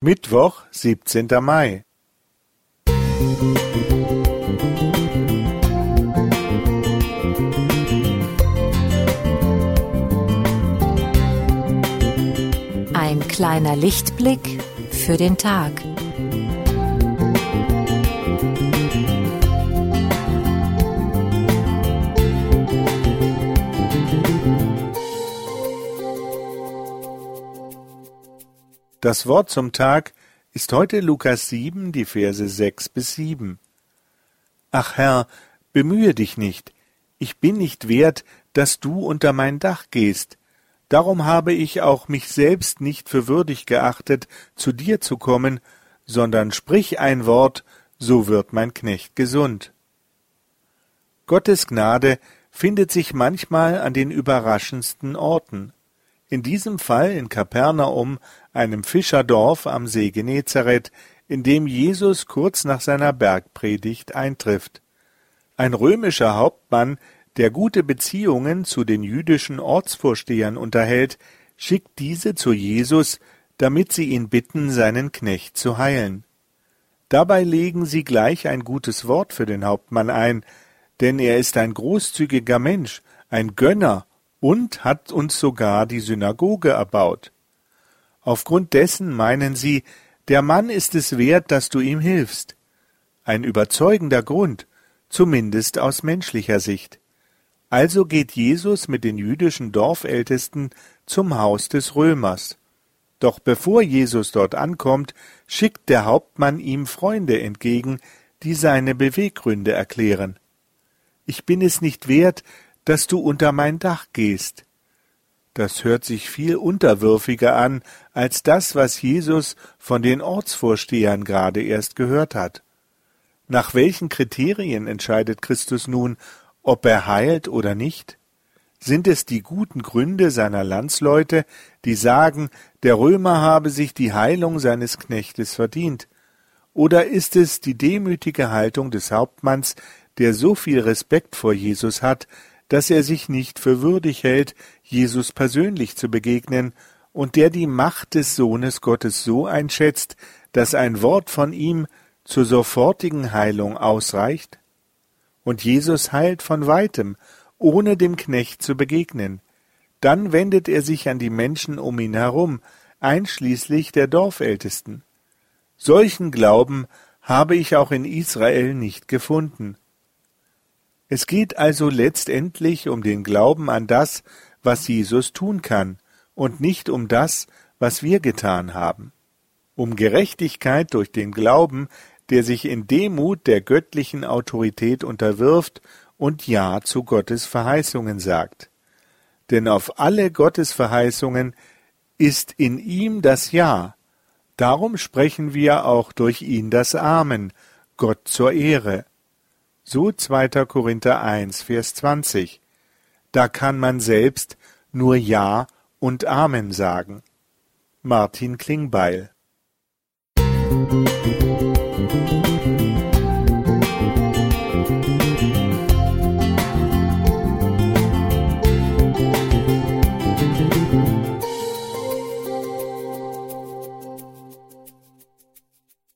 Mittwoch, siebzehnter Mai. Ein kleiner Lichtblick für den Tag. Das Wort zum Tag ist heute Lukas 7, die Verse 6 bis 7. Ach Herr, bemühe dich nicht, ich bin nicht wert, dass du unter mein Dach gehst, darum habe ich auch mich selbst nicht für würdig geachtet, zu dir zu kommen, sondern sprich ein Wort, so wird mein Knecht gesund. Gottes Gnade findet sich manchmal an den überraschendsten Orten. In diesem Fall in Kapernaum, einem Fischerdorf am See Genezareth, in dem Jesus kurz nach seiner Bergpredigt eintrifft. Ein römischer Hauptmann, der gute Beziehungen zu den jüdischen Ortsvorstehern unterhält, schickt diese zu Jesus, damit sie ihn bitten, seinen Knecht zu heilen. Dabei legen sie gleich ein gutes Wort für den Hauptmann ein, denn er ist ein großzügiger Mensch, ein Gönner und hat uns sogar die Synagoge erbaut. Aufgrund dessen meinen sie, der Mann ist es wert, dass du ihm hilfst. Ein überzeugender Grund, zumindest aus menschlicher Sicht. Also geht Jesus mit den jüdischen Dorfältesten zum Haus des Römers. Doch bevor Jesus dort ankommt, schickt der Hauptmann ihm Freunde entgegen, die seine Beweggründe erklären. Ich bin es nicht wert, dass du unter mein Dach gehst. Das hört sich viel unterwürfiger an als das, was Jesus von den Ortsvorstehern gerade erst gehört hat. Nach welchen Kriterien entscheidet Christus nun, ob er heilt oder nicht? Sind es die guten Gründe seiner Landsleute, die sagen, der Römer habe sich die Heilung seines Knechtes verdient? Oder ist es die demütige Haltung des Hauptmanns, der so viel Respekt vor Jesus hat, dass er sich nicht für würdig hält, Jesus persönlich zu begegnen, und der die Macht des Sohnes Gottes so einschätzt, dass ein Wort von ihm zur sofortigen Heilung ausreicht? Und Jesus heilt von weitem, ohne dem Knecht zu begegnen. Dann wendet er sich an die Menschen um ihn herum, einschließlich der Dorfältesten. Solchen Glauben habe ich auch in Israel nicht gefunden. Es geht also letztendlich um den Glauben an das, was Jesus tun kann, und nicht um das, was wir getan haben. Um Gerechtigkeit durch den Glauben, der sich in Demut der göttlichen Autorität unterwirft und Ja zu Gottes Verheißungen sagt. Denn auf alle Gottes Verheißungen ist in ihm das Ja. Darum sprechen wir auch durch ihn das Amen, Gott zur Ehre. So 2. Korinther 1, Vers 20. Da kann man selbst nur Ja und Amen sagen. Martin Klingbeil Musik